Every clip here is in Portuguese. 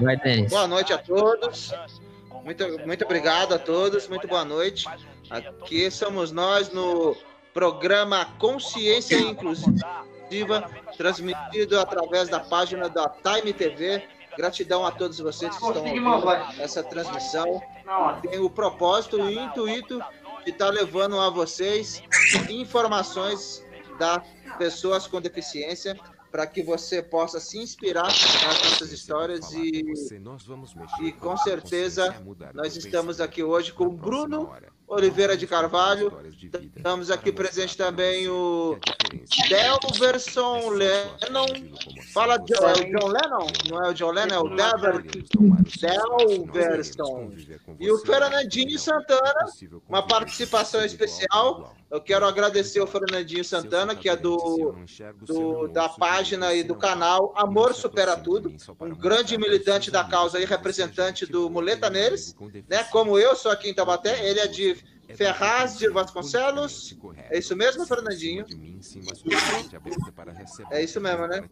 Vai, Denis. Boa noite a todos. Muito, muito obrigado a todos. Muito boa noite. Aqui somos nós no programa Consciência Inclusiva, transmitido através da página da Time TV. Gratidão a todos vocês que estão ouvindo essa transmissão. Tem o propósito e o intuito de estar levando a vocês informações das pessoas com deficiência para que você possa se inspirar nas nossas histórias e, e com certeza nós estamos aqui hoje com o Bruno Oliveira de Carvalho. Estamos aqui presente também o Delverson Lennon. Fala, é o John Lennon? Não é o John Lennon, é o Delver, Delverson. E o Fernandinho Santana, uma participação especial. Eu quero agradecer ao Fernandinho Santana, que é do, do da página e do canal Amor Supera Tudo, um grande militante da causa e representante do Muleta Neles, né? Como eu sou aqui em Tabaté, ele é de Ferraz de Vasconcelos. É isso mesmo, Fernandinho? É isso mesmo, né?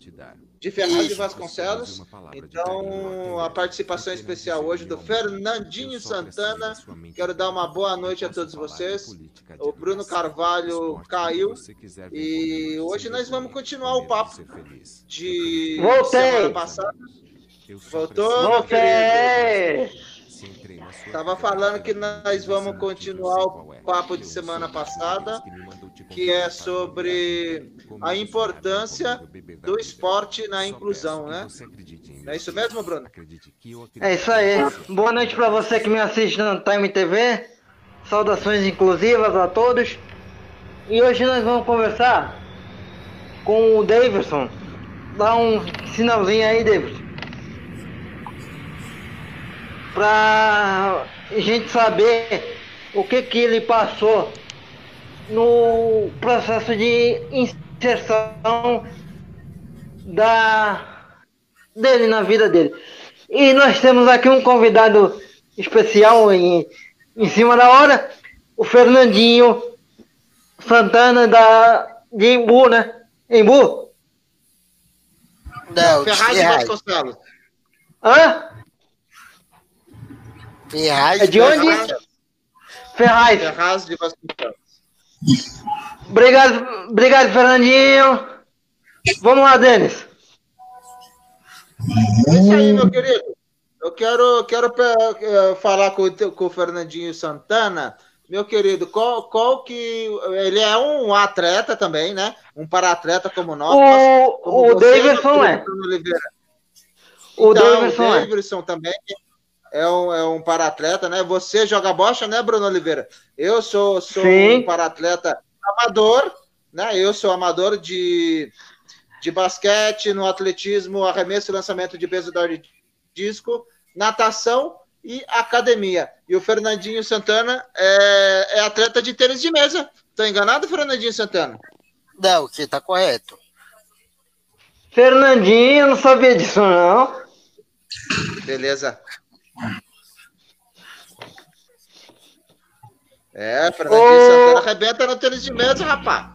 De Ferraz de Vasconcelos. Então, a participação especial hoje do Fernandinho Santana. Quero dar uma boa noite a todos vocês. O Bruno Carvalho caiu. E hoje nós vamos continuar o papo de semana passada. Voltou, Voltei! Tava falando que nós vamos continuar o papo de semana passada, que é sobre a importância do esporte na inclusão, né? É isso mesmo, Bruno? É isso aí. Boa noite para você que me assiste no Time TV. Saudações inclusivas a todos. E hoje nós vamos conversar com o Davidson. Dá um sinalzinho aí, Davidson. Pra gente saber o que que ele passou no processo de inserção da dele na vida dele. E nós temos aqui um convidado especial em, em cima da hora, o Fernandinho Santana da de Embu, né? Embu? Não, Ferraz de. Vasconcelos. Hã? Ferraz. É de onde? Ferraz. Ferraz de Vasconcelos. Obrigado, obrigado, Fernandinho. Vamos lá, Denis. É isso aí, meu querido. Eu quero, quero eh, falar com, o com o Fernandinho Santana. Meu querido, qual, qual que. Ele é um atleta também, né? Um para-atleta como nós. como O, o você, Davidson é. O Então, Davidson o é. Davidson também é um, é um para-atleta, né? Você joga bocha, né, Bruno Oliveira? Eu sou, sou Sim. um para-atleta amador, né? Eu sou amador de, de basquete, no atletismo, arremesso e lançamento de peso de disco, natação e academia. E o Fernandinho Santana é, é atleta de tênis de mesa. Tô enganado, Fernandinho Santana? Não, você tá correto. Fernandinho, eu não sabia disso, não. Beleza. É, Fernandinho Ô. Santana arrebenta no tênis de mesa, rapaz.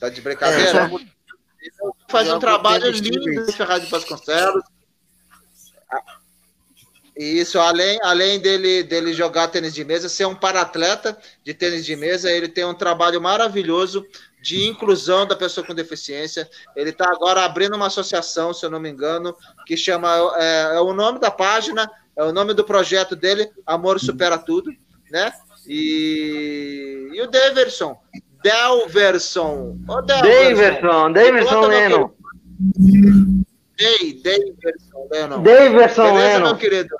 Tá de brincadeira? É, Ele faz um trabalho de lindo em Ferraz de Vasconcelos. E Isso, além, além dele, dele jogar tênis de mesa, ser um para-atleta de tênis de mesa, ele tem um trabalho maravilhoso de inclusão da pessoa com deficiência. Ele está agora abrindo uma associação, se eu não me engano, que chama. É, é o nome da página, é o nome do projeto dele, Amor Supera Tudo, né? E, e o Deverson. Delverson. Davidson Conta, meu Lennon. Dei, Daverson Lennon. Davidson Beleza, meu querido?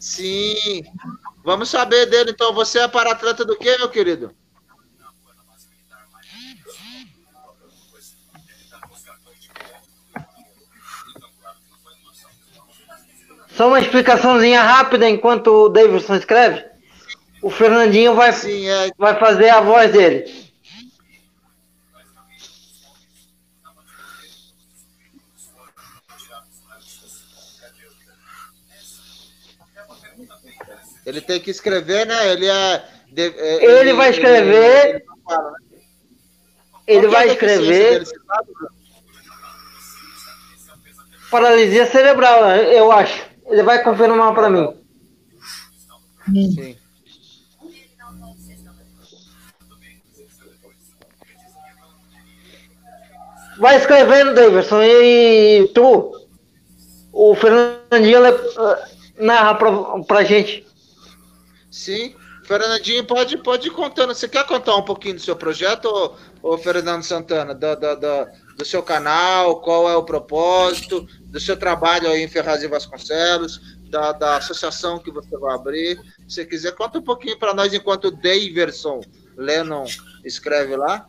Sim. Vamos saber dele, então. Você é para-atleta do quê, meu querido? Só uma explicaçãozinha rápida enquanto o Davidson escreve. O Fernandinho vai, Sim, é. vai fazer a voz dele. Ele tem que escrever, né? Ele é. de- é, Ele vai escrever. ele né? Ele vai escrever. Bruno? paralisia cerebral, eu acho. Ele vai confirmar para mim. Sim. Vai escrevendo, Davidson, e tu, o Fernandinho eh, narra pra, pra gente. Sim. Fernandinho, pode, pode ir contando. Você quer contar um pouquinho do seu projeto, ô, ô Fernando Santana? Do, do, do, do, seu canal, qual é o propósito, do seu trabalho aí em Ferraz e Vasconcelos, da, da associação que você vai abrir. Se quiser, conta um pouquinho para nós enquanto o Daverson Lennon escreve lá.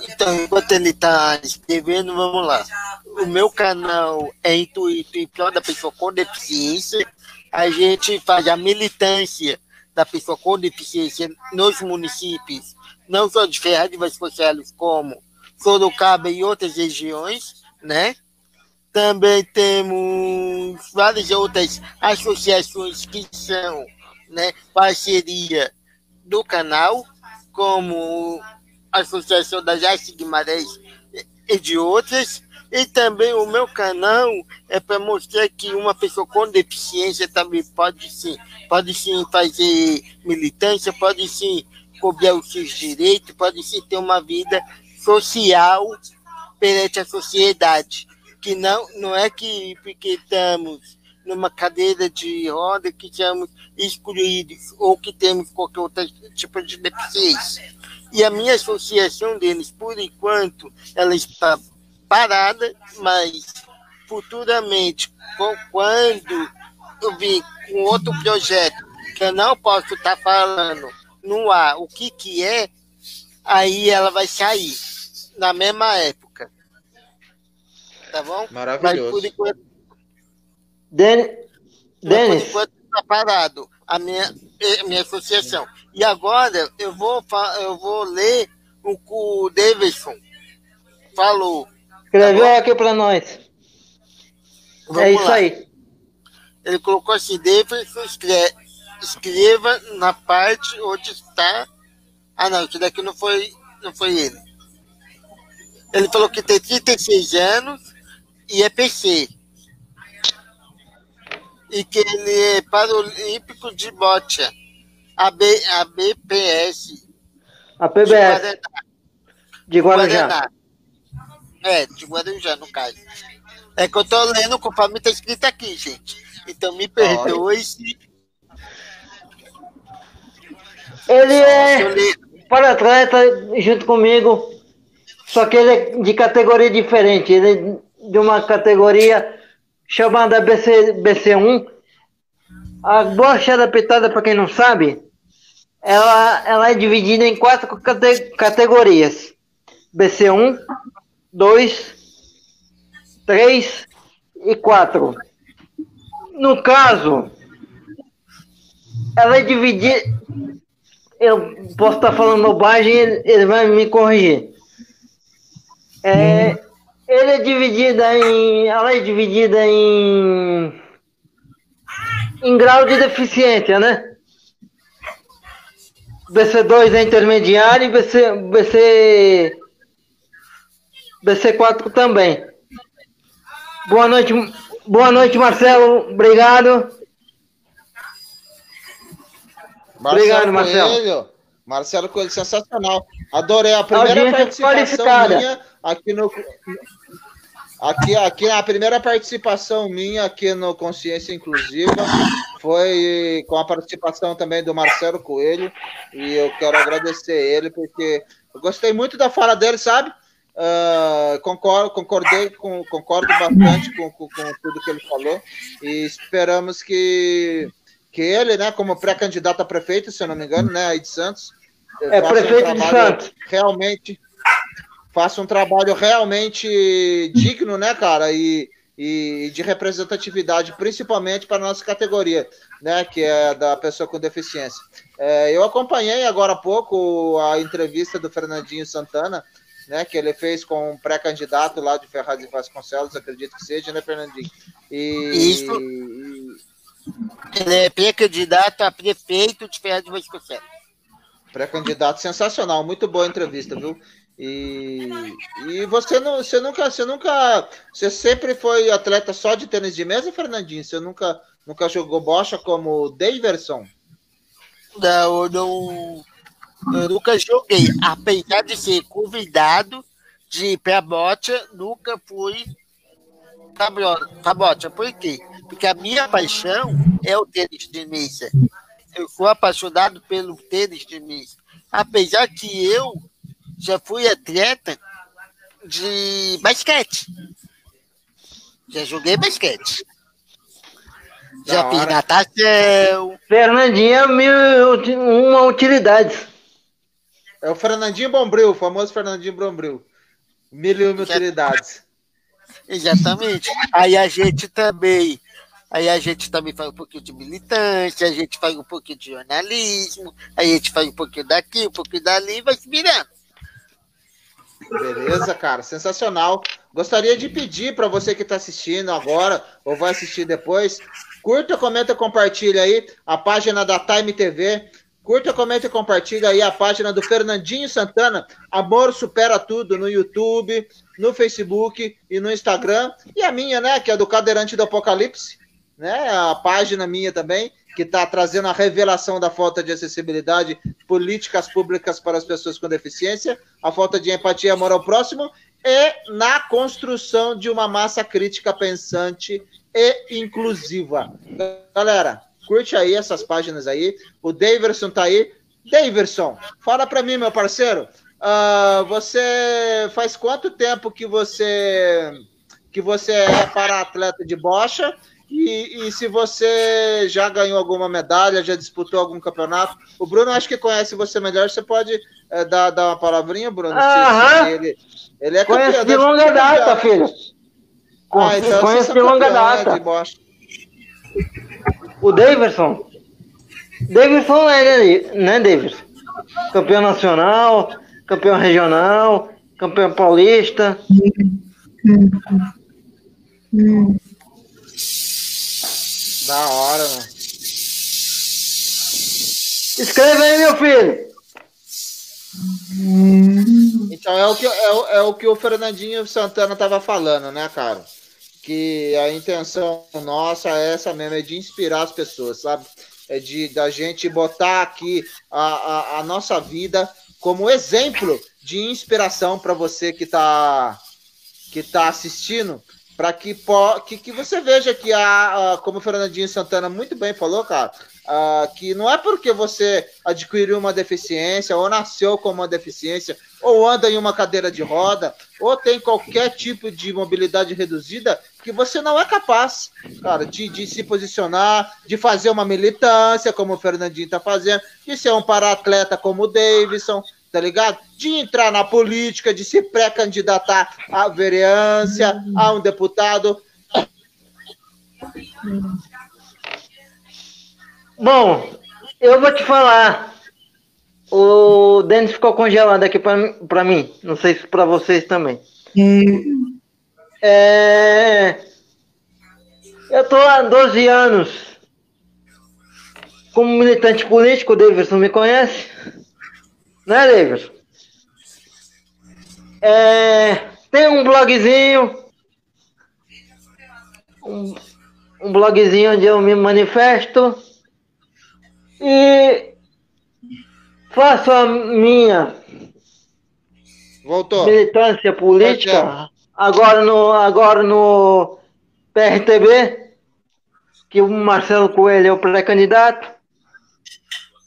Então, enquanto ele está escrevendo, vamos lá. O meu canal é Intuito em prol da pessoa com deficiência. A gente faz a militância da pessoa com deficiência nos municípios, não só de Ferraz de Vasconcelos, como Sorocaba e outras regiões, né? Também temos várias outras associações que são né, parceria do canal, como Associação das Artes Guimarães e de outras. E também o meu canal é para mostrar que uma pessoa com deficiência também pode sim, pode sim fazer militância, pode sim cobrar os seus direitos, pode sim ter uma vida social perante a sociedade. Que não, não é que porque estamos numa cadeira de roda que estamos excluídos ou que temos qualquer outro tipo de deficiência. E a minha associação deles, por enquanto, ela está parada, mas futuramente, quando eu vir com outro projeto, que eu não posso estar tá falando no ar o que, que é, aí ela vai sair na mesma época. Tá bom? Maravilhoso. Mas por enquanto. Den... Denis. Por enquanto está parado a minha, a minha associação. E agora eu vou, eu vou ler o que o Davidson falou. Escreveu tá aqui para nós. Vamos é isso lá. aí. Ele colocou assim, Davidson escreve, escreva na parte onde está. Ah não, isso daqui não foi, não foi ele. Ele falou que tem 36 anos e é PC. E que ele é paralímpico de bocha. A, B, a BPS. A PBS. De Guaraná. De Guarujá. É, de Guarujá, no caso. É que eu tô lendo conforme tá escrito aqui, gente. Então me perdoe se. Ele é para atleta junto comigo, só que ele é de categoria diferente. Ele é de uma categoria chamada BC, BC1. A bocha adaptada, para quem não sabe, ela, ela é dividida em quatro cate, categorias. BC1, 2, 3 e 4. No caso, ela é dividida. Eu posso estar falando bobagem, ele, ele vai me corrigir. É, ele é dividida em. Ela é dividida em. em grau de deficiência, né? BC2 é intermediário e BC, BC BC4 também. Boa noite, boa noite, Marcelo. Obrigado. Marcelo Obrigado, Marcelo. Coelho. Marcelo Coelho, sensacional. Adorei a primeira a participação minha aqui no aqui aqui a primeira participação minha aqui no Consciência Inclusiva foi com a participação também do Marcelo Coelho e eu quero agradecer ele porque eu gostei muito da fala dele, sabe? Uh, concordo, concordei, com, concordo bastante com, com, com, tudo que ele falou e esperamos que, que ele, né, como pré-candidato a prefeito, se eu não me engano, né, aí de Santos, é prefeito um de Santos, realmente faça um trabalho realmente digno, né, cara, e, e de representatividade, principalmente para a nossa categoria, né, que é da pessoa com deficiência. É, eu acompanhei agora há pouco a entrevista do Fernandinho Santana né, que ele fez com um pré-candidato lá de Ferraz e Vasconcelos, acredito que seja, né, Fernandinho? E, Isso. Ele é pré-candidato a prefeito de Ferraz e Vasconcelos. Pré-candidato sensacional, muito boa entrevista, viu? E, e você, não, você nunca, você nunca, você sempre foi atleta só de tênis de mesa, Fernandinho? Você nunca, nunca jogou bocha como Daverson? Não, eu não, eu nunca joguei. Apesar de ser convidado de ir pra bocha, nunca fui pra bocha. Por quê? Porque a minha paixão é o tênis de mesa. Eu sou apaixonado pelo tênis de mesa. Apesar que eu já fui atleta de basquete. Já joguei basquete. Já fiz natação. Fernandinho é mil, uma utilidade. É o Fernandinho Bombril, o famoso Fernandinho Bombril. Mil e uma utilidades. Exatamente. Aí a gente também. Aí a gente também faz um pouquinho de militância, a gente faz um pouquinho de jornalismo, aí a gente faz um pouquinho daqui, um pouquinho dali e vai se virando. Beleza, cara, sensacional. Gostaria de pedir para você que está assistindo agora ou vai assistir depois, curta, comenta, compartilha aí a página da Time TV. Curta, comenta e compartilha aí a página do Fernandinho Santana, Amor Supera Tudo, no YouTube, no Facebook e no Instagram. E a minha, né, que é do Cadeirante do Apocalipse, né, a página minha também, que está trazendo a revelação da falta de acessibilidade, políticas públicas para as pessoas com deficiência, a falta de empatia e amor ao próximo, e na construção de uma massa crítica pensante e inclusiva. Galera, curte aí essas páginas aí. O Daverson tá aí. Daverson, fala para mim, meu parceiro. Uh, você faz quanto tempo que você que você é para atleta de bocha e, e, se você já ganhou alguma medalha, já disputou algum campeonato, o Bruno acho que conhece você melhor, você pode é, dar, dar uma palavrinha, Bruno? Aham. ele, ele é campeão. Conhece de longa data, filho. Ah, então conhece de longa né, data. Né, o Davidson. Davidson é, né, Davidson? Campeão nacional, campeão regional, campeão paulista. Hum. Da hora, mano. Escreve aí, meu filho. Então é o que, é, o, é o, que o Fernandinho Santana tava falando, né, cara? Que a intenção nossa é essa mesmo, é de inspirar as pessoas, sabe? É de da gente botar aqui a, a, a nossa vida como exemplo de inspiração para você que tá, que tá assistindo para que, que, que você veja que, a, a, como o Fernandinho Santana muito bem falou, cara, a, que não é porque você adquiriu uma deficiência, ou nasceu com uma deficiência, ou anda em uma cadeira de roda, ou tem qualquer tipo de mobilidade reduzida, que você não é capaz, cara, de, de se posicionar, de fazer uma militância, como o Fernandinho está fazendo, de ser um para-atleta como o Davidson, tá ligado? De entrar na política, de se pré-candidatar à vereança, a um deputado. Bom, eu vou te falar. O Denis ficou congelado aqui para mim. Não sei se para vocês também. Hum. É... Eu tô há 12 anos como militante político, o Davidson me conhece. Né, Davis? É, tem um blogzinho. Um, um blogzinho onde eu me manifesto. E faço a minha Voltou. militância política. Agora no, agora no PRTB, que o Marcelo Coelho é o pré-candidato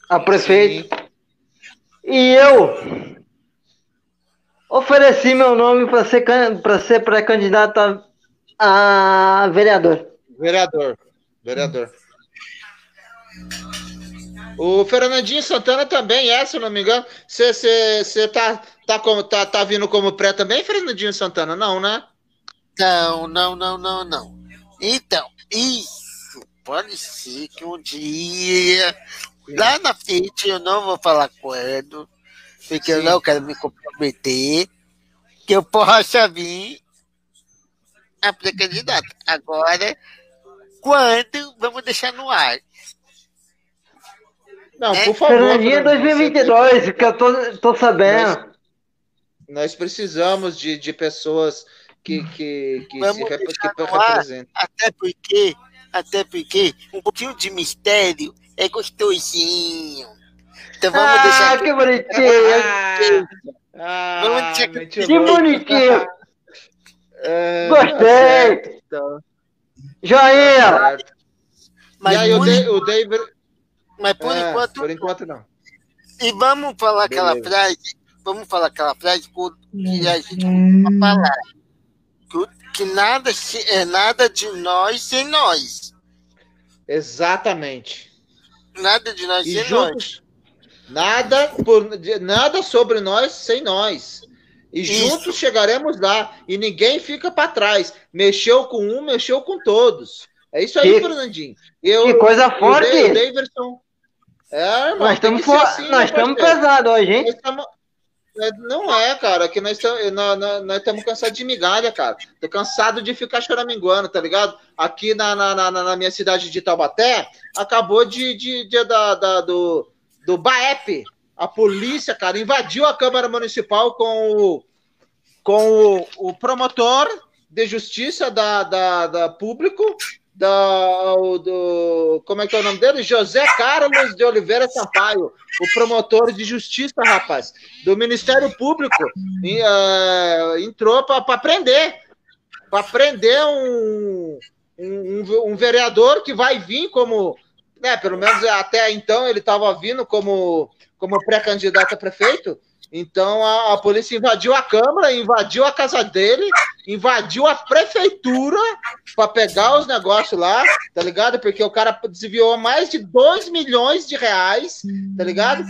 a prefeito. Sim. E eu ofereci meu nome para ser, ser pré-candidato a, a vereador. Vereador. Vereador. O Fernandinho Santana também é, se eu não me engano. Você tá, tá, como, tá, tá vindo como pré também, Fernandinho Santana? Não, né? Não, não, não, não, não. Então, isso pode ser que um dia Lá na frente eu não vou falar quando, porque Sim. eu não quero me comprometer, que eu possa vir a pré-candidato. Agora, quando, vamos deixar no ar. Não, né? por favor. Fernandinho 2022, que eu tô, tô sabendo. nós precisamos de, de pessoas que, que, que, se, rep, que representem. Até porque, até porque um pouquinho de mistério é gostosinho. Então vamos ah, deixar. que bonitinho! Ah, Vamos checar- muito Que bom. bonitinho! É, Gostei. tá certo, então, Joinha! tá certo. Mas, e aí o, por, o David. mas por é, enquanto. Por enquanto não. E vamos falar aquela Beleza. frase. Vamos falar aquela frase que que a gente costuma falar. Que, que nada é nada de nós sem nós. Exatamente. Nada de nós E sem nós. nada, por, de- nada sobre nós sem nós. E Isso. juntos chegaremos lá. E ninguém fica para trás. Mexeu com um, mexeu com todos. É isso aí, Que- Fernandinho. Eu, Que coisa o forte! Dei- o Davidson. É, irmão, Nós estamos assim, nós né, estamos parceiro? pesados hoje, hein? Nós tamo- é, Não é, cara, que nós estamos cansados de migalha, cara. Tô cansado de ficar choraminguando, tá ligado? Aqui na, na, na, na minha cidade de Taubaté, acabou de, de, de- da, da- do, do BAEP. A polícia, cara, invadiu a Câmara Municipal com o, com o, o promotor de justiça da, da, da público, da, do, como é que é o nome dele? José Carlos de Oliveira Sampaio, o promotor de justiça, rapaz, do Ministério Público, e, eh, entrou para prender, para prender um, um, um- um vereador que vai vir como, né, pelo menos até então ele estava vindo como, como pré-candidato a prefeito, então a, a polícia invadiu a Câmara, invadiu a casa dele, invadiu a prefeitura para pegar os negócios lá, tá ligado? Porque o cara desviou mais de 2 milhões de reais, tá ligado?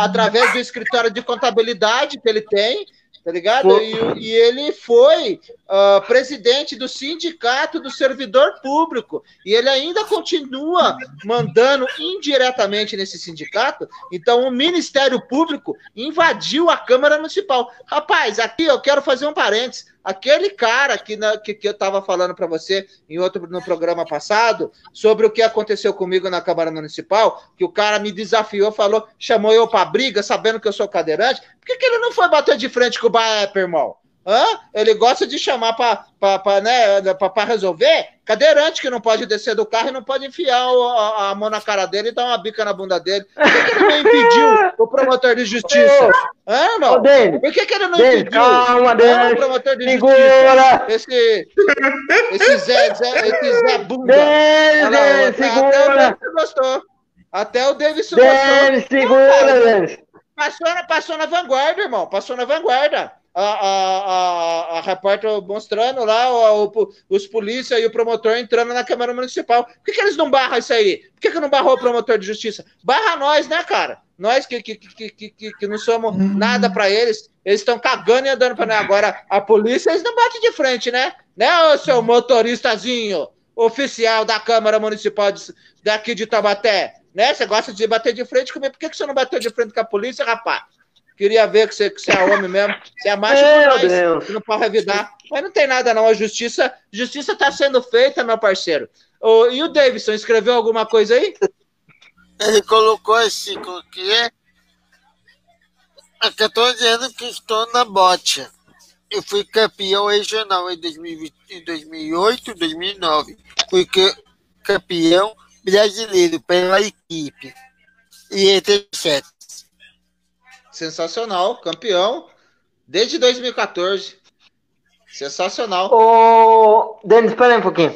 Através do escritório de contabilidade que ele tem, tá ligado? E, e ele foi ah, presidente do sindicato do servidor público. E ele ainda continua mandando indiretamente nesse sindicato. Então, o Ministério Público invadiu a Câmara Municipal. Rapaz, aqui eu quero fazer um parênteses. Aquele cara que, na- que, que eu estava falando para você em outro no programa passado sobre o que aconteceu comigo na Câmara Municipal, que o cara me desafiou, falou, chamou eu para briga, sabendo que eu sou cadeirante. Por que, que ele não foi bater de frente com o Baep, irmão? Hã? Ele gosta de chamar para né, pra resolver cadeirante que não pode descer do carro e não pode enfiar o- a, a mão na cara dele e dar uma bica na bunda dele. Por que, que ele não impediu o promotor de justiça? Hã, Ô, irmão? Denis, Por que, que ele não Denis, impediu? calma, Hã, o Denis. promotor de justiça? Segura! Esse, esse Zé, Zé, esse Zé Bunda. Denis, lá, Denis, até, até o segura! Gostou. Até o Davidson gostou. Denis, segura, Denis! Passou passou na vanguarda, irmão. Passou na vanguarda. A, a, a, a repórter mostrando lá o, o- os polícia e o promotor entrando na Câmara Municipal. Por que, que eles não barram isso aí? Por que, que não barrou o promotor de justiça? Barra nós, né, cara? Nós que, que, que, que, que, não somos nada pra eles. Eles estão cagando e andando pra nós. Agora, a polícia, eles não batem de frente, né? Né, ô seu motoristazinho, oficial da Câmara Municipal de- daqui de Taubaté? Né? Você gosta de bater de frente comigo? Por que, que você não bateu de frente com a polícia, rapaz? Queria ver que você, que você é homem mesmo. Você é macho Meu com nós, Deus. que não pode revidar. Mas não tem nada, não. A justiça justiça está sendo feita, meu parceiro. E o Davidson, escreveu alguma coisa aí? Ele colocou assim, que é? Há 14 anos que estou na bote. Eu fui campeão regional em 2020, em 2008, 2009. Fui ca- campeão brasileiro pela equipe. E etc. Sensacional, campeão desde 2014. Sensacional. Ô, Denis, espera aí um pouquinho.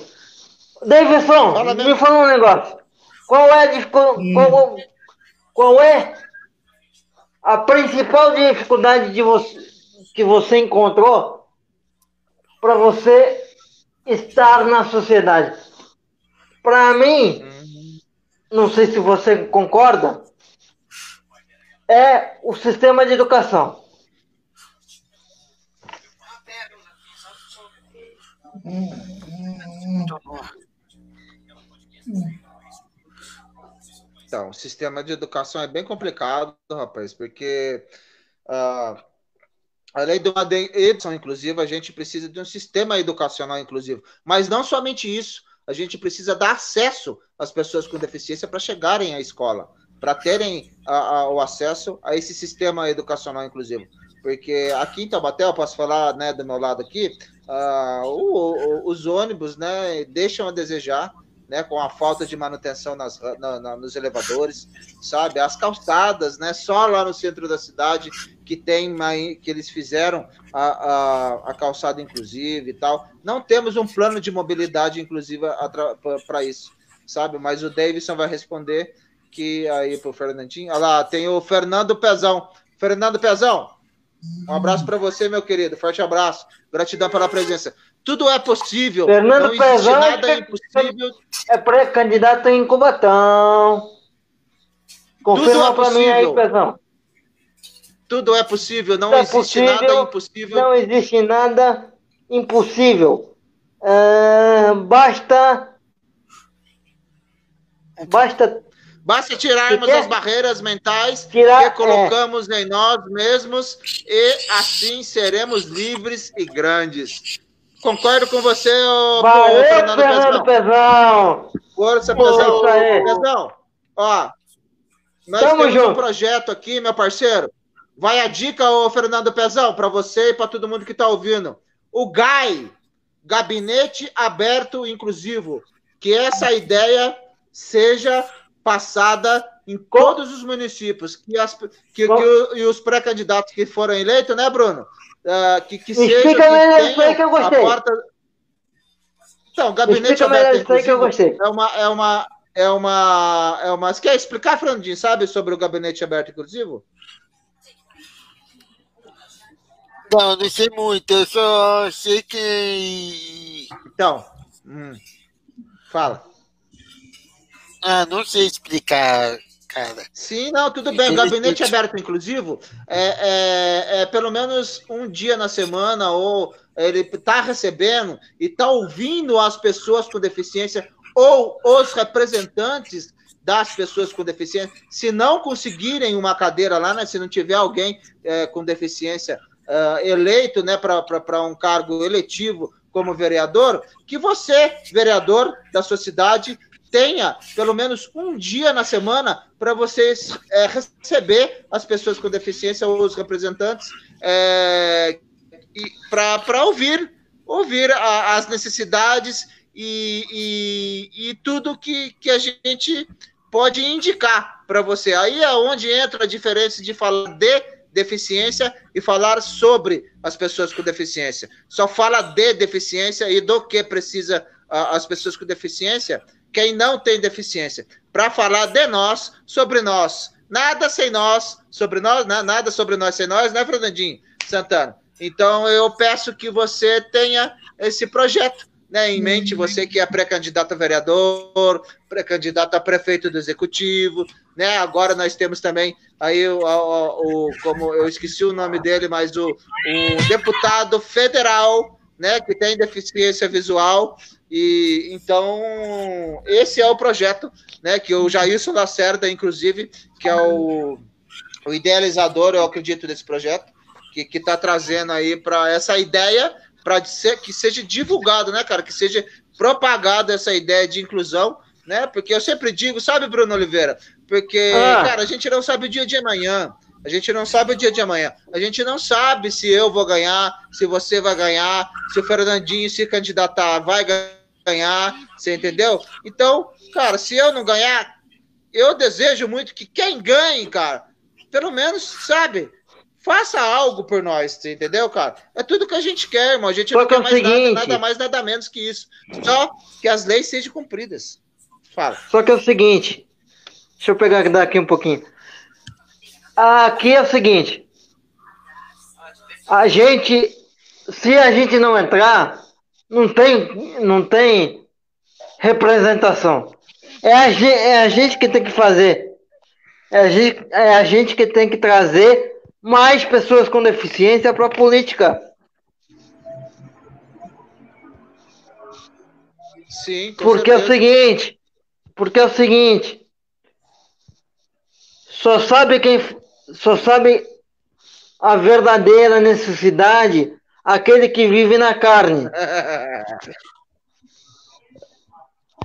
Davidson, Fala me fala um negócio. Qual é a dificu- qual, qual é a principal dificuldade de você, que você encontrou para você estar na sociedade? Para mim, não sei se você concorda, é o sistema de educação. Então, o sistema de educação é bem complicado, rapaz, porque ah, além de uma educação inclusiva, a gente precisa de um sistema educacional inclusivo. Mas não somente isso, a gente precisa dar acesso às pessoas com deficiência para chegarem à escola, para terem a- a- o acesso a esse sistema educacional inclusivo. porque aqui em Taubaté, eu posso falar né, do meu lado aqui, uh, o, o, os ônibus né, deixam a desejar, né, com a falta de manutenção nas, na, na, nos elevadores, sabe? As calçadas, né, só lá no centro da cidade que tem que eles fizeram a, a, a calçada inclusive e tal. Não temos um plano de mobilidade inclusiva para isso, sabe? Mas o Davidson vai responder que aí pro Fernandinho. Olha lá, tem o Fernando Pezão. Fernando Pezão, um abraço para você, meu querido. Forte abraço. Gratidão pela presença. Tudo é possível. Fernando não Pezão nada é impossível. É pré-candidato em Cubatão. Confirma é para mim aí, Pezão. Tudo é possível, não é existe possível, nada impossível. Não existe nada impossível. Uh, basta. Basta Basta tirarmos as barreiras mentais Tirar, que colocamos é. em nós mesmos e assim seremos livres e grandes. Concordo com você, Valeu, Fernando, Fernando Pezão. Força, Pezão. Pezão, ó, nós Tamo temos junto. um projeto aqui, meu parceiro. Vai a dica, ô Fernando Pezão, para você e para todo mundo que está ouvindo. O GAI, Gabinete Aberto Inclusivo, que essa ideia seja passada em todos os municípios, que, as, que, que o, e os pré-candidatos que foram eleitos, né, Bruno? Uh, que, que seja que tenha que eu gostei. Porta... Então, gabinete Explica aberto, inclusive, que eu gostei. é uma é uma é uma é uma. Você quer explicar, Fernandinho, sabe sobre o gabinete aberto inclusivo? Não, não sei muito. Eu só sei que. Então, hum, fala. Ah, não sei explicar, cara. Sim, não, tudo bem. O gabinete aberto inclusivo é, é, é, pelo menos um dia na semana, ou ele está recebendo e está ouvindo as pessoas com deficiência ou os representantes das pessoas com deficiência, se não conseguirem uma cadeira lá, né, se não tiver alguém é, com deficiência uh, eleito né, para um cargo eletivo como vereador, que você, vereador da sua cidade, tenha pelo menos um dia na semana para vocês é, receber as pessoas com deficiência ou os representantes é, para ouvir ouvir a, as necessidades e, e, e, tudo que, que a gente pode indicar para você. Aí é onde entra a diferença de falar de deficiência e falar sobre as pessoas com deficiência. Só fala de deficiência e do que precisa a, as pessoas com deficiência quem não tem deficiência, para falar de nós, sobre nós. Nada sem nós, sobre nós, nada sobre nós sem nós, né, Fernandinho Santana? Então eu peço que você tenha esse projeto né, em mente, uhum. você que é pré-candidato a vereador, pré-candidato a prefeito do executivo, né? Agora nós temos também aí o, o, o como eu esqueci o nome dele, mas o, o deputado federal, né, que tem deficiência visual, e então esse é o projeto, né? Que o Jailson Lacerda, inclusive, que é o, o idealizador, eu acredito, desse projeto, que está trazendo aí para essa ideia para que seja divulgado, né, cara? Que seja propagada essa ideia de inclusão, né? Porque eu sempre digo, sabe, Bruno Oliveira? Porque, ah. cara, a gente não sabe o dia de amanhã. A gente não sabe o dia de amanhã. A gente não sabe se eu vou ganhar, se você vai ganhar, se o Fernandinho se candidatar vai ganhar, você entendeu? Então, cara, se eu não ganhar, eu desejo muito que quem ganhe, cara, pelo menos, sabe, faça algo por nós, você entendeu, cara? É tudo que a gente quer, irmão. A gente Só não quer é mais seguinte, nada, nada mais, nada menos que isso. Só que as leis sejam cumpridas. Fala. Só que é o seguinte, deixa eu pegar daqui um pouquinho. Aqui é o seguinte. A gente, se a gente não entrar, não tem, não tem representação. É a, gente, é a gente que tem que fazer. É a, gente, é a gente que tem que trazer mais pessoas com deficiência para a política. Sim, porque certeza. é o seguinte, porque é o seguinte, só sabe quem só sabe a verdadeira necessidade aquele que vive na carne.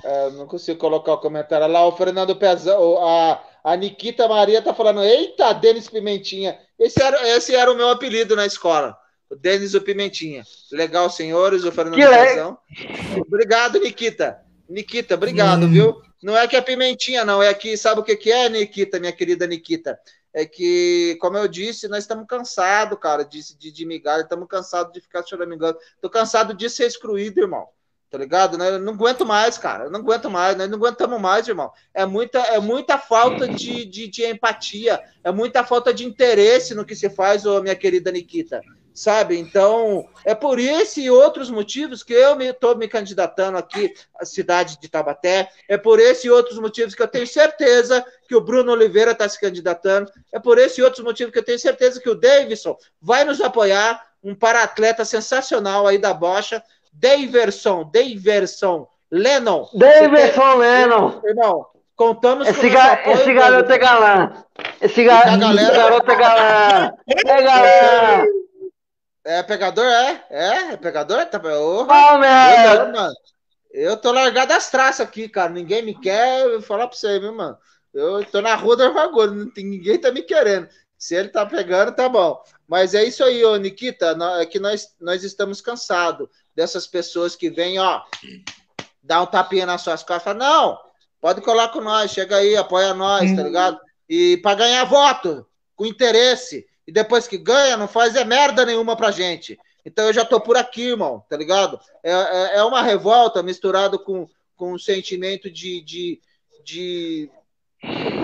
É, não consigo colocar o comentário lá. O Fernando Pezão, a, a Nikita Maria tá falando: Eita, Denis Pimentinha, Esse era, esse era o meu apelido na escola. O Denis o Pimentinha. Legal, senhores, o Fernando Que le- Obrigado, Nikita. Nikita, obrigado, viu? Não é que é pimentinha, não. É que, sabe o que, que é, Nikita, minha querida Nikita? É que, como eu disse, nós estamos cansados, cara, de, de, de migalha, estamos cansados de ficar choramingando. Tô cansado de ser excluído, irmão. Tá ligado? Né? Eu não aguento mais, cara. Eu não aguento mais, nós não aguentamos mais, irmão. É muita, é muita falta de, de, de empatia, é muita falta de interesse no que se faz, ô, minha querida Nikita. Sabe? Então, é por esse e outros motivos que eu estou me, candidatando aqui à cidade de Tabaté. É por esse e outros motivos que eu tenho certeza que o Bruno Oliveira está se candidatando. É por esse e outros motivos que eu tenho certeza que o Davidson vai nos apoiar. Um para-atleta sensacional aí da bocha. Daverson, Daverson, Lennon. Davidson Lennon. Irmão, contamos Esse, com ga apoio, esse garoto é galã. Esse, ga esse garoto é galã. É galã. É pegador, é? É, é pegador? Tá... Oh, Palmeiras. eu, mano, eu tô largado das traças aqui, cara. Ninguém me quer. Eu vou falar pra você, viu, mano? Eu tô na rua do não tem ninguém tá me querendo. Se ele tá pegando, tá bom. Mas é isso aí, ô Nikita, é que nós, nós estamos cansados dessas pessoas que vêm, ó, dar um tapinha nas suas costas. Fala, não, pode colar com nós, chega aí, apoia nós, tá ligado? E para ganhar voto, com interesse. E depois que ganha, não faz é merda nenhuma pra gente. Então eu já tô por aqui, irmão, tá ligado? É, é, é uma revolta misturado com, com um sentimento de, de, de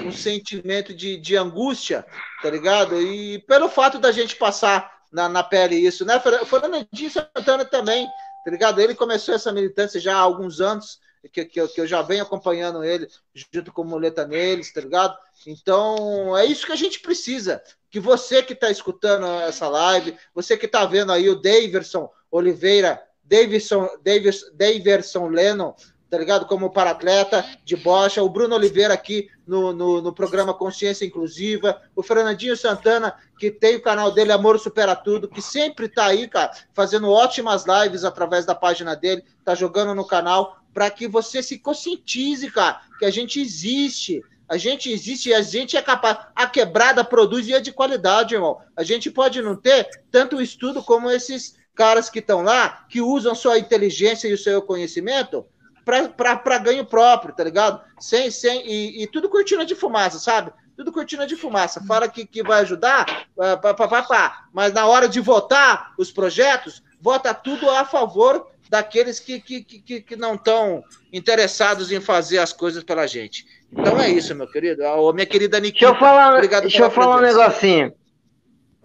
um sentimento de, de angústia, tá ligado? E pelo fato da gente passar na, na pele isso, né? O Fernandinho Santana também, tá ligado? Ele começou essa militância já há alguns anos, que, que, eu- que eu já venho acompanhando ele, junto com muleta neles, tá ligado? Então, é isso que a gente precisa. Que você que está escutando essa live, você que está vendo aí o Daverson Oliveira, Davidson, Davis, Daverson Lennon, tá ligado? Como para-atleta de bocha, o Bruno Oliveira aqui no, no, no programa Consciência Inclusiva, o Fernandinho Santana, que tem o canal dele Amor Supera Tudo, que sempre tá aí, cara, fazendo ótimas lives através da página dele, tá jogando no canal, para que você se conscientize, cara, que a gente existe. A gente existe e a gente é capaz. A quebrada produz e é de qualidade, irmão. A gente pode não ter tanto estudo como esses caras que estão lá, que usam sua inteligência e o seu conhecimento para ganho próprio, tá ligado? Sem, sem, e, e tudo cortina de fumaça, sabe? Tudo cortina de fumaça. Fala que, que vai ajudar, pá, pá, pá, pá. mas na hora de votar os projetos, vota tudo a favor daqueles que, que, que, que não estão interessados em fazer as coisas pela gente. Então é isso, meu querido. Ô, minha querida Nikita, Deixa eu falar, obrigado deixa eu falar um negocinho.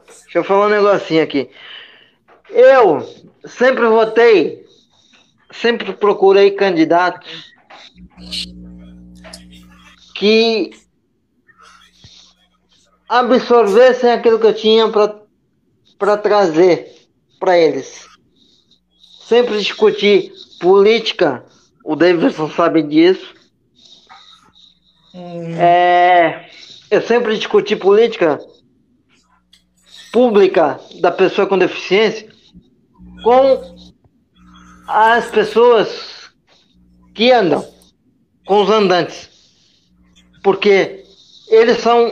Deixa eu falar um negocinho aqui. Eu sempre votei, sempre procurei candidatos que absorvessem aquilo que eu tinha para trazer para eles. Sempre discuti política, o Davidson sabe disso. É, eu sempre discuti política pública da pessoa com deficiência com as pessoas que andam, com os andantes. Porque eles são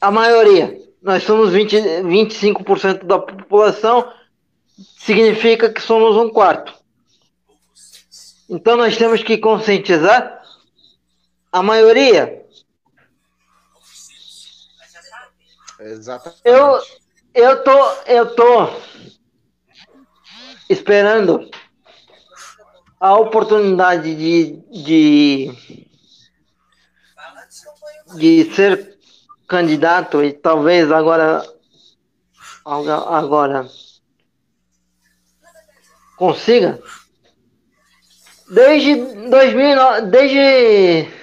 a maioria. Nós somos 20, 25% da população, significa que somos um quarto. Então nós temos que conscientizar a maioria. Exatamente. Eu, eu tô, eu tô esperando a oportunidade de, de, de ser candidato e talvez agora agora- consiga desde 2009 desde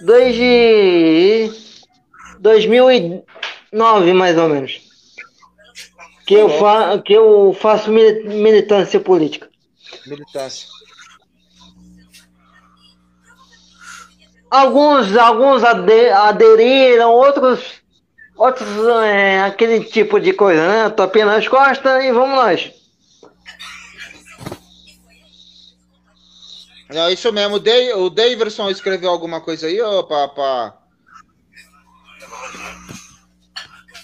desde 2009 mais ou menos que eu, fa que eu faço mili- militância política. Militância. Alguns, alguns ade- aderiram, outros, outros é, aquele tipo de coisa, né? Topinha nas costas e vamos nós. É isso mesmo. O, o Daverson escreveu alguma coisa aí, ô, pra,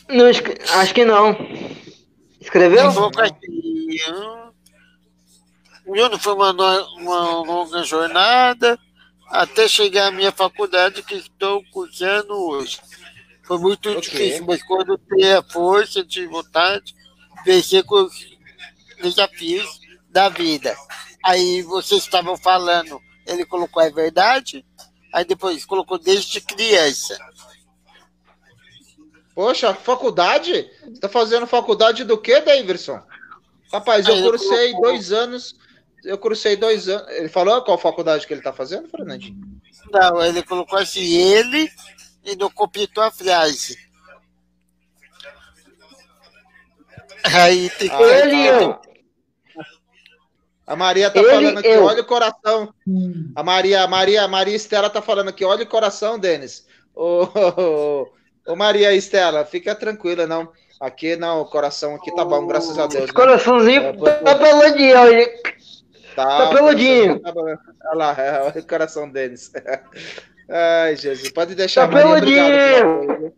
Não, acho que não. Escreveu? Hum, Júnior foi uma, longa jornada até chegar à minha faculdade que estou cursando hoje. Foi muito Ok. difícil, mas quando tenho a força de vontade, vencer com os desafios da vida. Aí vocês estavam falando, ele colocou é verdade, aí depois colocou desde criança. Poxa, faculdade? Você tá fazendo faculdade do que, Davidson? Rapaz, eu Aí cursei colocou- dois anos. Eu cursei dois anos. Ele falou qual faculdade que ele tá fazendo, Fernandinho? Não, ele colocou assim, ele e não completou a frase. Aí tem que. Ele eu. A Maria tá Ele, falando aqui, eu. olha o coração. A Maria, a Maria, a Maria Estela tá falando aqui, olha o coração, Denis. Ô, ô, ô, Maria Estela, fica tranquila, não. Aqui não, o coração aqui tá bom, graças a Deus. Esse né? coraçãozinho É, tá peludinho hoje. Tá, Tá peludinho. Tá. Olha lá, é, olha o coração deles. Ai, Jesus. Pode deixar, Tá Maria. Obrigado pelo peludinho.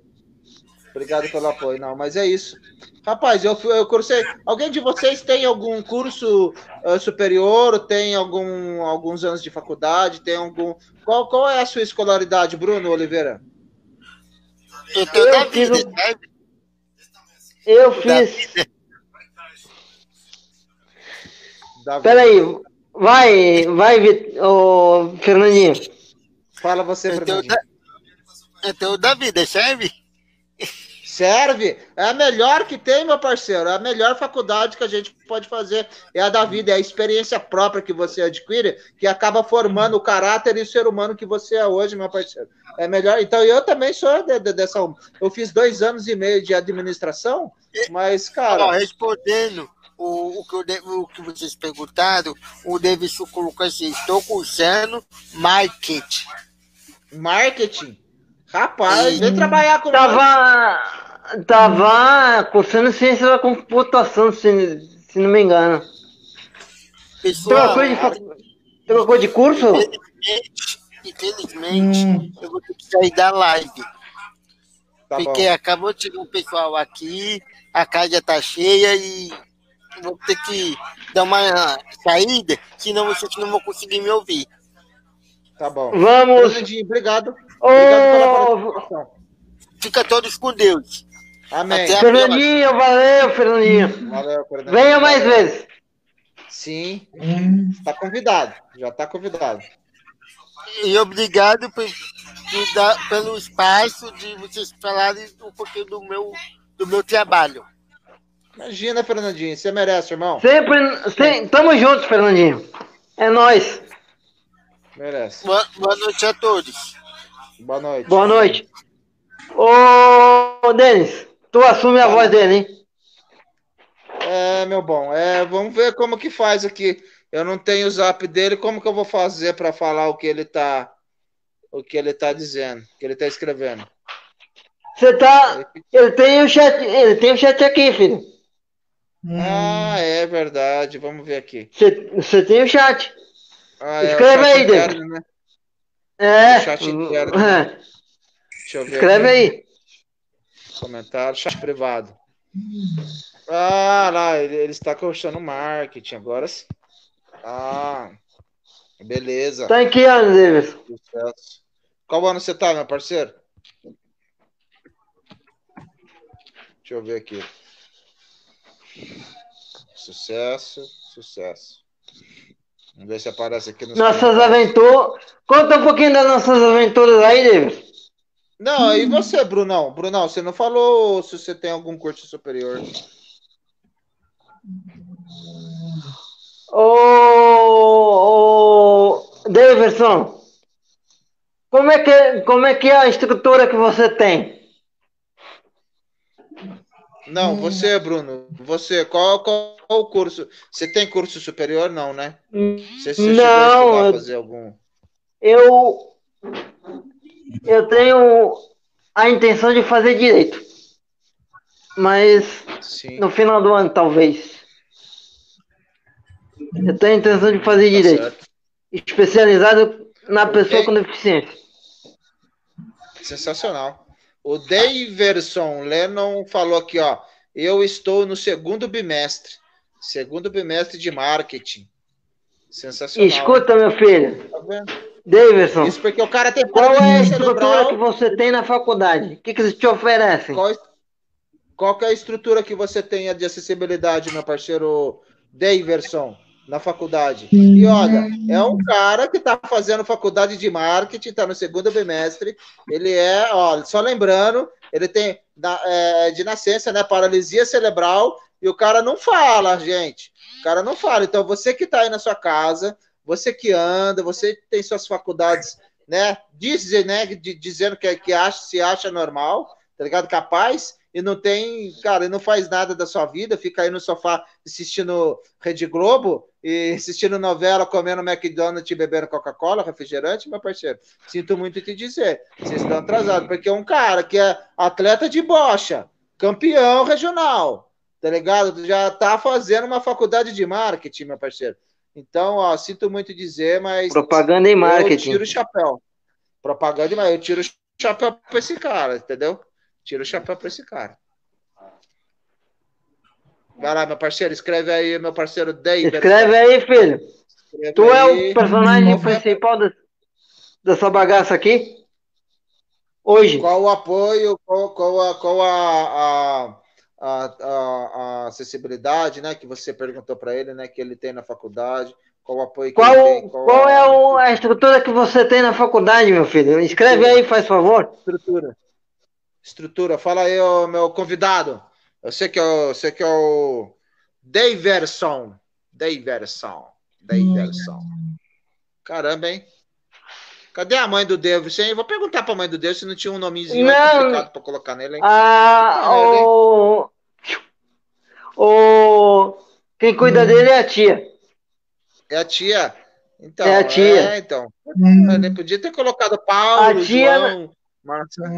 Obrigado pelo apoio. Não, mas é isso. Rapaz, eu, fui- eu cursei. Alguém de vocês tem algum curso ah, superior? Tem algum, alguns anos de faculdade? Tem algum. Qual, qual é a sua escolaridade, Bruno Oliveira? Eu tenho Eu fiz um-? Eu fiz. Davi? Peraí. Vai, vai, Vit- ô, Fernandinho. Fala você, Eu tenho Fernandinho. da, eu tenho da vida, serve? Serve. É a melhor que tem, meu parceiro. É a melhor faculdade que a gente pode fazer. É a da vida, é a experiência própria que você adquire, que acaba formando o caráter e o ser humano que você é hoje, meu parceiro. É melhor. Então, eu também sou de- de- dessa. Eu fiz dois anos e meio de administração, mas, cara. respondendo o, o, que eu de- o que vocês perguntaram, o Davidson colocou assim: estou cursando marketing. Marketing. Rapaz, vem trabalhar com nós. Tava. Tava cursando ciência da computação, se, se não me engano. Pessoal, Trocou de, trocou de curso? infelizmente, infelizmente eu vou ter que sair da live. Tá bom. porque acabou de chegar um pessoal aqui, a casa tá cheia e vou ter que dar uma saída, senão vocês não vão conseguir me ouvir. Tá bom. Vamos. Fernandinho, obrigado. Obrigado pela participação. Fica todos com Deus. Amém. Até a Fernandinho, valeu, Fernandinho. Valeu, Fernandinho. Venha mais vezes. Sim, está convidado. Já está convidado. E obrigado por, por dar- pelo espaço de vocês falarem um pouquinho do meu, do meu trabalho. Imagina, Fernandinho, você merece, irmão. Sempre, sem, tamo juntos, Fernandinho. É nóis. Merece. Boa, boa noite a todos. Boa noite. Boa noite. Ô, Denis, tu assume a voz dele, hein? É, meu bom, é, vamos ver como que faz aqui. Eu não tenho o zap dele, como que eu vou fazer para falar o que ele tá o que ele tá dizendo, o que ele tá escrevendo? Você tá. Ele tem o chat. Ele tem o chat aqui, filho. Ah, é verdade. Vamos ver aqui. Você, tem o chat. Ah, é o Escreve chat aí, interno, né? É. O chat interno. é. Deixa eu ver. Escreve aqui. aí. Comentário, chat privado. Ah, lá, ele, ele está cursando marketing agora. sim. Ah, beleza. Tá em que ano, Davis? Sucesso. Qual ano você tá, meu parceiro? Deixa eu ver aqui. Sucesso, sucesso. Vamos ver se aparece aqui nos Nossas comentários. aventuras. Conta um pouquinho das nossas aventuras aí, Davis. Não, e você, Brunão? Brunão, você não falou se você tem algum curso superior. Ô, ô Davidson, como é, que, como é que é a estrutura que você tem? Não, você, Bruno, você, qual, qual, qual o curso? Você tem curso superior? Não, né? Você, você Não, eu- fazer algum... Eu, eu tenho a intenção de fazer direito, mas Sim, no final do ano, talvez. Eu tenho a intenção de fazer tá direito, certo. especializado na pessoa com deficiência. Sensacional. O Daverson Lennon falou aqui, ó. Eu estou no segundo bimestre. Segundo bimestre de marketing. Sensacional. Escuta, meu filho. Tá vendo? Davidson, Isso porque o cara tem qual é a estrutura que você tem na faculdade? O que, que eles te oferecem? Qual, qual que é a estrutura que você tem de acessibilidade, meu parceiro Daverson, na faculdade? E olha, é um cara que está fazendo faculdade de marketing, está no segundo bimestre. Ele é, ó, só lembrando, ele tem é, de nascença, né, paralisia cerebral, e o cara não fala, gente. O cara não fala. Então, você que está aí na sua casa, você que anda, você tem suas faculdades, né, diz, né, dizendo que, que acha, se acha normal, tá ligado? Capaz, e não tem, cara, e não faz nada da sua vida, fica aí no sofá assistindo Rede Globo e assistindo novela, comendo McDonald's e bebendo Coca-Cola, refrigerante, meu parceiro. Sinto muito te dizer, vocês estão atrasados, porque é um cara que é atleta de bocha, campeão regional, tá ligado? Já tá fazendo uma faculdade de marketing, meu parceiro. Então, ó, sinto muito dizer, mas Propaganda e eu marketing. tiro o chapéu. Propaganda demais. Eu tiro o chapéu pra esse cara, entendeu? Tiro o chapéu pra esse cara. Vai lá, meu parceiro. Escreve aí, meu parceiro David. Escreve aí, filho. Escreve Tu é aí. o personagem principal da- dessa bagaça aqui? Hoje. Qual o apoio, qual, qual a, qual a, a, a, a- a acessibilidade, né? Que você perguntou para ele, né? Que ele tem na faculdade. Qual o apoio que ele Qual, tem? qual é o- a estrutura que você tem na faculdade, meu filho? Escreve aí, faz favor. estrutura? Estrutura. Fala aí, ô, meu convidado. Eu sei que é o, sei que é o Daverson. Daverson. Daverson. Caramba, hein? Cadê a mãe do Davidson? hein? Vou perguntar pra mãe do Davidson se não tinha um nomezinho Não. complicado pra colocar nele, hein? Ah, o... o... Quem cuida dele é a tia. É a tia. Então, É a tia. é, então. Ele podia ter colocado Paulo, A tia- João, Marcelo.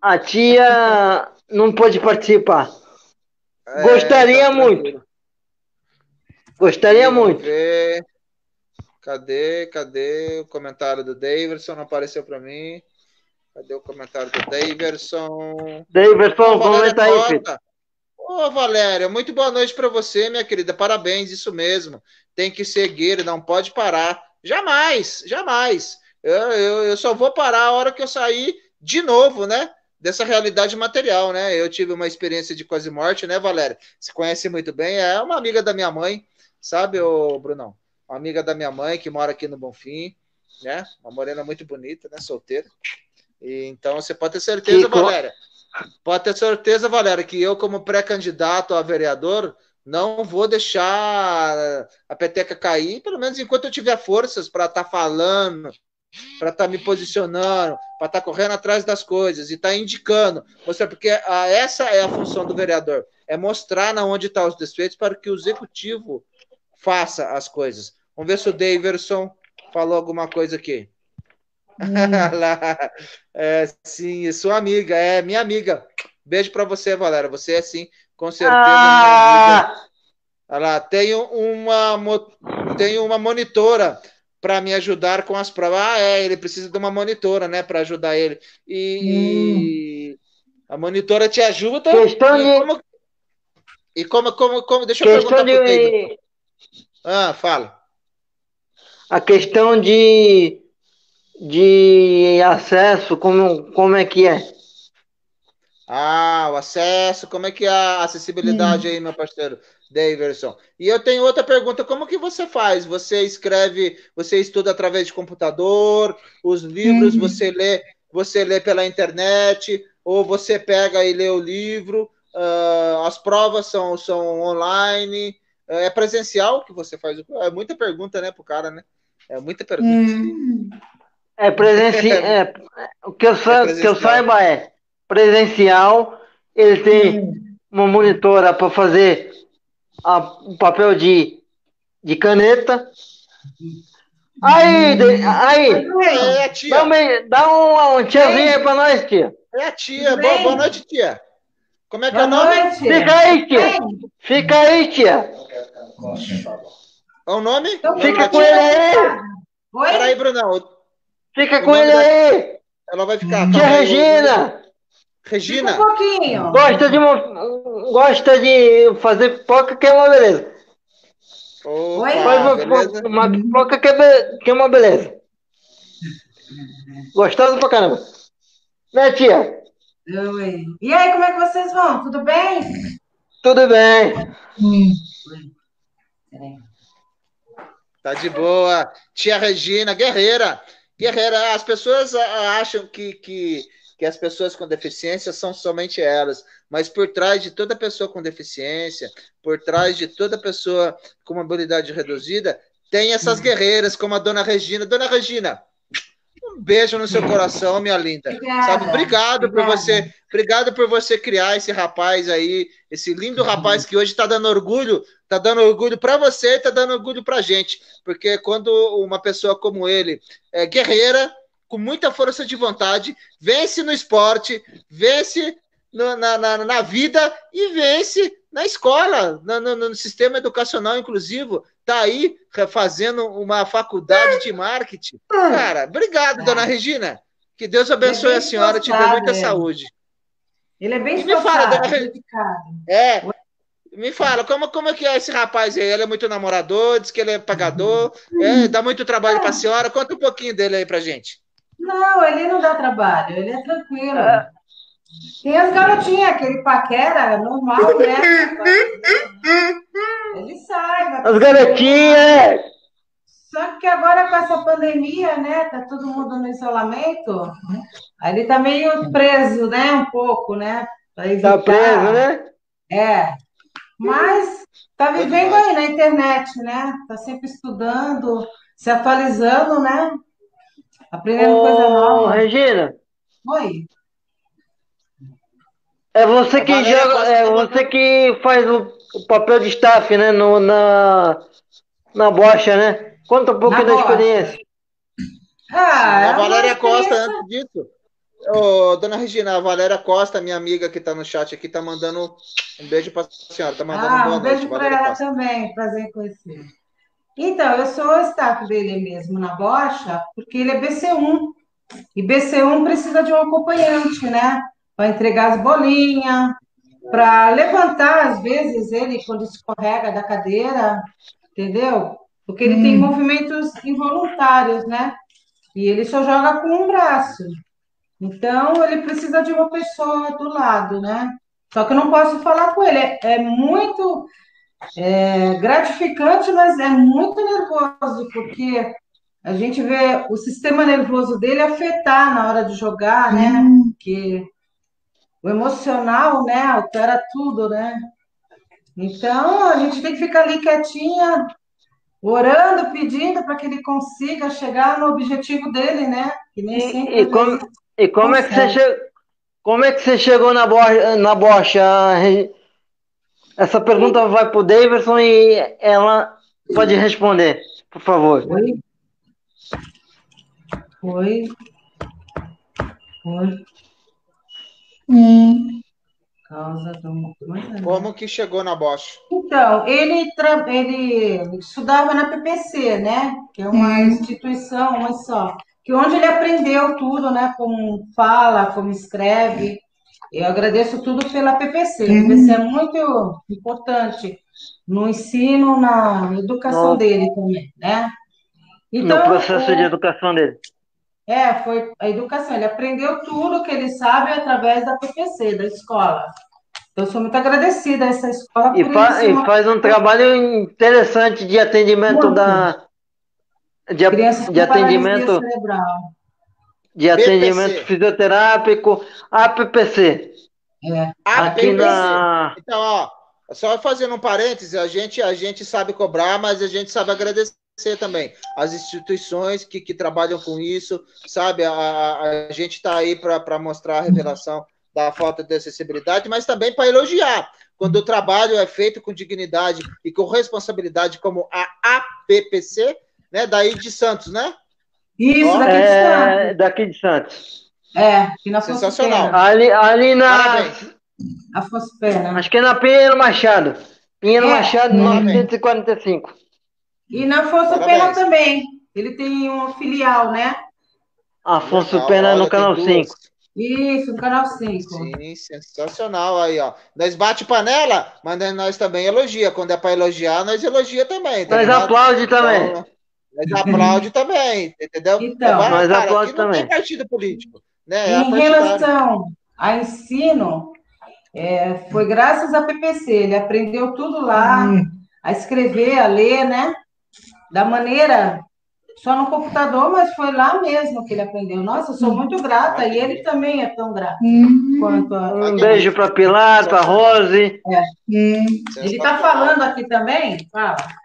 A tia não pôde participar. É, Gostaria tá muito. tranquilo. Gostaria muito. ver. Cadê? Cadê o comentário do Daverson? Não apareceu para mim. Cadê o comentário do Daverson? Daverson, comenta aí, filho. Ô, Valéria, muito boa noite para você, minha querida. Parabéns, isso mesmo. Tem que seguir, não pode parar. Jamais, jamais. Eu, eu, eu só vou parar a hora que eu sair de novo, né? Dessa realidade material, né? Eu tive uma experiência de quase morte, né, Valéria? Você conhece muito bem. É uma amiga da minha mãe, sabe, ô Brunão? Uma amiga da minha mãe que mora aqui no Bonfim, né? Uma morena muito bonita, né? Solteira. Então você pode ter certeza, Que Valéria. Pode ter certeza, Valéria, que eu, como pré-candidato a vereador, não vou deixar a peteca cair, pelo menos enquanto eu tiver forças para estar falando, para estar me posicionando, para estar correndo atrás das coisas e estar indicando. Você, porque a, essa é a função do vereador, é mostrar na onde estão os desfeitos para que o executivo faça as coisas. Vamos ver se o Daverson falou alguma coisa aqui. Lá. é, sim, sua amiga, é minha amiga. Beijo para você, Valéria. Você é sim, com certeza. Ah, Olha lá, tenho uma, tenho uma monitora para me ajudar com as provas. Ah, é, ele precisa de uma monitora, né, para ajudar ele. E a monitora te ajuda. Questão e de- como, e como, como, como deixa eu perguntar pro de. Ah, fala. A questão de. De acesso, como, como é que é? Ah, o acesso, como é que é a acessibilidade aí, meu parceiro Daverson? E eu tenho outra pergunta, como que você faz? Você escreve, você estuda através de computador, os livros você lê, você lê pela internet, ou você pega e lê o livro, ah, as provas são, são online, é presencial que você faz? É muita pergunta, né, pro cara, né? É muita pergunta. É presencial. É, o que eu, sa- É que eu saiba é presencial. Ele tem uma monitora para fazer a- o papel de, de caneta. Aí, de- aí, É a tia, dá uma, dá uma, uma tiazinha aí pra nós, tia. é a tia. Boa, boa noite, tia. Como é que é o nome? noite. Fica aí, tia. Fica aí, tia. É o nome? Então, Fica A com tia? ele aí. Oi? Peraí, Brunão. Fica com ele da- aí. Ela vai ficar. Tia calma aí. Regina. Regina. Um pouquinho. Gosta de, gosta de fazer pipoca que é uma beleza. Opa, Faz uma, beleza? uma pipoca que é, be- que é uma beleza. Gostosa pra caramba. Né, tia? Oi. E aí, como é que vocês vão? Tudo bem? Tudo bem. Tá de boa. Tia Regina, guerreira. Guerreira, as pessoas ah, acham que, que, que as pessoas com deficiência são somente elas, mas por trás de toda pessoa com deficiência, por trás de toda pessoa com mobilidade reduzida, tem essas guerreiras, como a dona Regina. Dona Regina, um beijo no seu coração, minha linda. Obrigada. Sabe, obrigado por Obrigada. você, obrigado por você criar esse rapaz aí, esse lindo rapaz que hoje está dando orgulho, tá dando orgulho para você, e tá dando orgulho pra gente, porque quando uma pessoa como ele é guerreira, com muita força de vontade, vence no esporte, vence no- na, na, na vida e vence na escola, no, no- no sistema educacional inclusivo, tá aí fazendo uma faculdade de marketing. Cara, obrigado, dona Regina. Que Deus abençoe bem a senhora, te dê esforçado, muita é. saúde. Ele é bem E me fala, esforçado, dona dedicado. É. Me fala, como, como é que é esse rapaz aí? Ele é muito namorador, diz que ele é pagador, é, dá muito trabalho pra senhora. Conta um pouquinho dele aí pra gente. Não, ele não dá trabalho, ele é tranquilo. Tem as garotinhas, aquele paquera normal, né? Ele sai, vai As garotinhas. Só que agora com essa pandemia, né? Tá todo mundo no isolamento. Aí ele tá meio preso, né? Um pouco, né? Tá preso, né? É. Mas tá vivendo aí na internet, né? Tá sempre estudando, se atualizando, né? Aprendendo coisa Ô, nova. Regina, Oi. é você que joga, Costa é você que faz o, o papel de staff, né? No, na, na bocha, né? Conta um pouquinho Na da bocha. experiência. Ah, é a Valéria Costa, experiência- antes disso. Ô, dona Regina, a Valéria Costa, minha amiga que tá no chat aqui, tá mandando um beijo pra senhora. Tá mandando Ah, boa um beijo para ela Costa. também, prazer em conhecer. Então, eu sou staff dele mesmo na bocha, porque ele é BC1. E BC1 precisa de um acompanhante, né? Para entregar as bolinhas, para levantar, às vezes, ele quando escorrega da cadeira, entendeu? Porque ele tem movimentos involuntários, né? E ele só joga com um braço. Então, ele precisa de uma pessoa do lado, né? Só que eu não posso falar com ele. É, é muito é, gratificante, mas é muito nervoso, porque a gente vê o sistema nervoso dele afetar na hora de jogar, né? Porque o emocional, né, altera tudo, né? Então, a gente tem que ficar ali quietinha, orando, pedindo para que ele consiga chegar no objetivo dele, né? Que nem E, sempre e como, e como é que você chegou, como é que você chegou na bocha, na bocha? Essa pergunta vai pro Davidson e ela pode responder, por favor. Oi? Oi? Oi? Causa do... Como que chegou na Bosch? Então, ele, tra- ele estudava na PPC, né? Que é uma instituição, uma só. Que onde ele aprendeu tudo, né? Como fala, como escreve. Eu agradeço tudo pela PPC. A PPC é muito importante no ensino, na educação No- dele também, né? No Então, processo o- de educação dele. é, foi a educação. Ele aprendeu tudo que ele sabe através da PPC, da escola. Eu sou muito agradecida a essa escola E, por fa- isso. e faz um trabalho interessante de atendimento Muito. da de, Crianças de atendimento cerebral. de atendimento fisioterápico APPC É. aqui APPC. na Então, ó, só fazendo um parêntese, a gente, a gente sabe cobrar, mas a gente sabe agradecer também as instituições que, que trabalham com isso, sabe? A, a, a gente está aí para mostrar a revelação da falta de acessibilidade, mas também para elogiar quando o trabalho é feito com dignidade e com responsabilidade, como a APPC, né? Daí de Santos, né? Isso, Ó, daqui de é, Santos. daqui de Santos. É, aqui na Sensacional. Ali, ali na Parabéns. Afonso Pena. acho que é na Pinheiro Machado. Pinheiro É, Machado parabéns. 945. E na Afonso Parabéns. Pena também. Ele tem uma filial, né? Afonso Legal, Pena no canal duas. 5. Isso, no canal 5. Sim, sensacional aí, ó. Nós bate panela, mas nós- nós também elogia. Quando é para elogiar, nós elogia também. Tá Nós ligado? aplaude também. Então, nós aplaude também, entendeu? Então, vai, nós cara, aplaude aqui não também. tem partido político, né? É Em relação a ensino, é, foi graças à PPC. Ele aprendeu tudo lá, a escrever, a ler, né? Da maneira, só no computador, mas foi lá mesmo que ele aprendeu. Nossa, eu sou muito grata, e ele também é tão grato quanto a. Um beijo para Pilar, para Rose. Ele está falando aqui também, fala. Ah,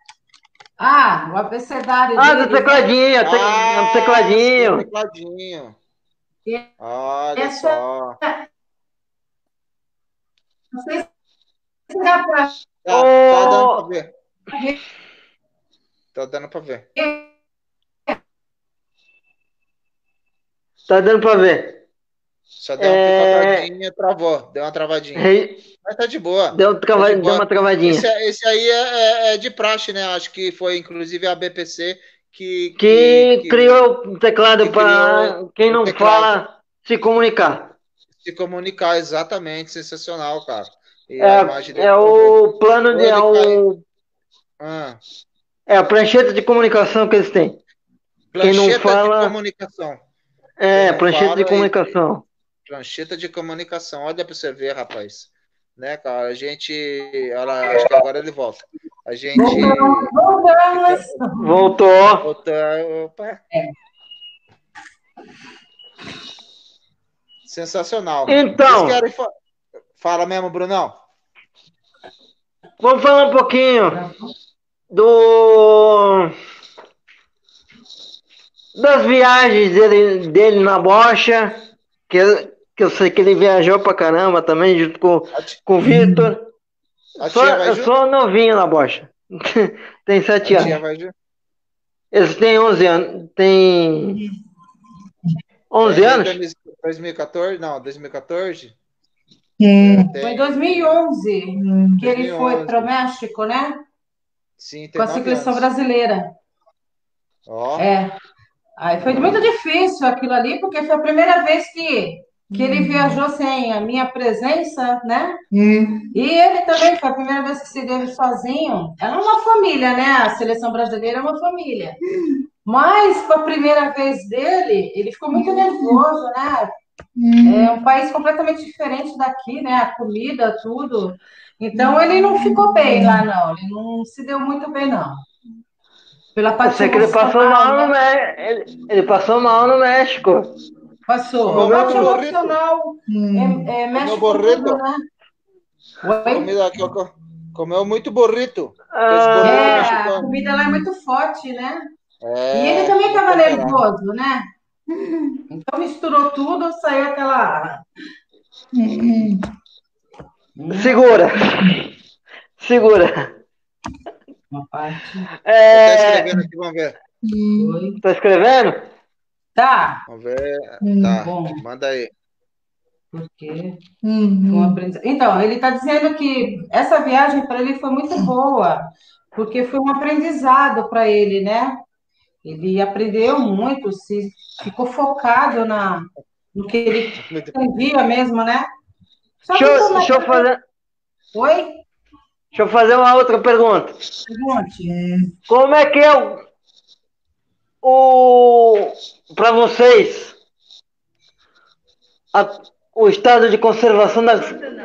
o abecedário Ah, do tecladinho, te- Ah, do tecladinho. tecladinho. E- Olha essa- só. Não sei se dá para Tá, tá dando pra ver. Tá dando pra ver. Tá dando para ver. Só deu uma É. picotadinha, travou. Deu uma travadinha. Rei- Mas tá de boa. Deu, trava- Tá de boa. deu uma travadinha. Esse, esse aí é, é- é de praxe, né? Acho que foi inclusive a BPC que, Que que criou o teclado que para quem não fala se comunicar. se comunicar exatamente, sensacional, cara. E É, é o plano de. É, o. Ah, é a prancheta de comunicação que eles têm. Quem não fala- de comunicação. É, prancheta de comunicação. Prancheta de comunicação. Olha pra você ver, rapaz. Né, cara? A gente. Ela, acho que agora ele volta. A gente. Voltamos. Voltou. Voltou. Opa. Sensacional. Então. Querem fa- Fala mesmo, Brunão. Vamos falar um pouquinho do das viagens dele, dele na bocha, que, que eu sei que ele viajou pra caramba também, junto com, com o Vitor. Só, eu junto? sou novinho na bocha. Tem sete A tia anos. Eles têm 11 anos. Tem 11 Em anos? 2014? Não, 2014? Foi Tem, em 2011 que ele 2011. foi para o México, né? sim, tem Com a anos. brasileira. Ó, É. Aí foi muito difícil aquilo ali, porque foi a primeira vez que, que ele viajou sem a minha presença, né? E ele também foi a primeira vez que se teve sozinho. Era uma família, né? A seleção brasileira é uma família. Mas, com a primeira vez dele, ele ficou muito nervoso, né? É um país completamente diferente daqui, né? A comida, tudo. Então, ele não ficou bem lá, não. Ele não se deu muito bem, não. Pela parte sei que ele passou mal no né? México. Ele, ele passou mal no México. Passou. Burrito. emocional é, é, mexe com burrito. tudo, né? Oi? comida, que eu- comeu muito burrito. Ah, É, a comida lá é muito forte, né? É, E ele também estava temperado. nervoso, né? Então misturou tudo, saiu aquela. segura. Segura. Uma parte. Tá É, escrevendo aqui, vamos ver. Tá escrevendo? Tá, Vamos ver. Tá, bom. manda aí. porque um aprendizado. Então, ele está dizendo que essa viagem para ele foi muito boa, porque foi um aprendizado para ele, né? Ele aprendeu muito, se ficou focado na, no que ele entendia mesmo, né? Só Deixa eu, é deixa eu fazer, Oi? deixa eu fazer uma outra pergunta. Pergunte. Como é que é o, para vocês a- o estado de conservação das,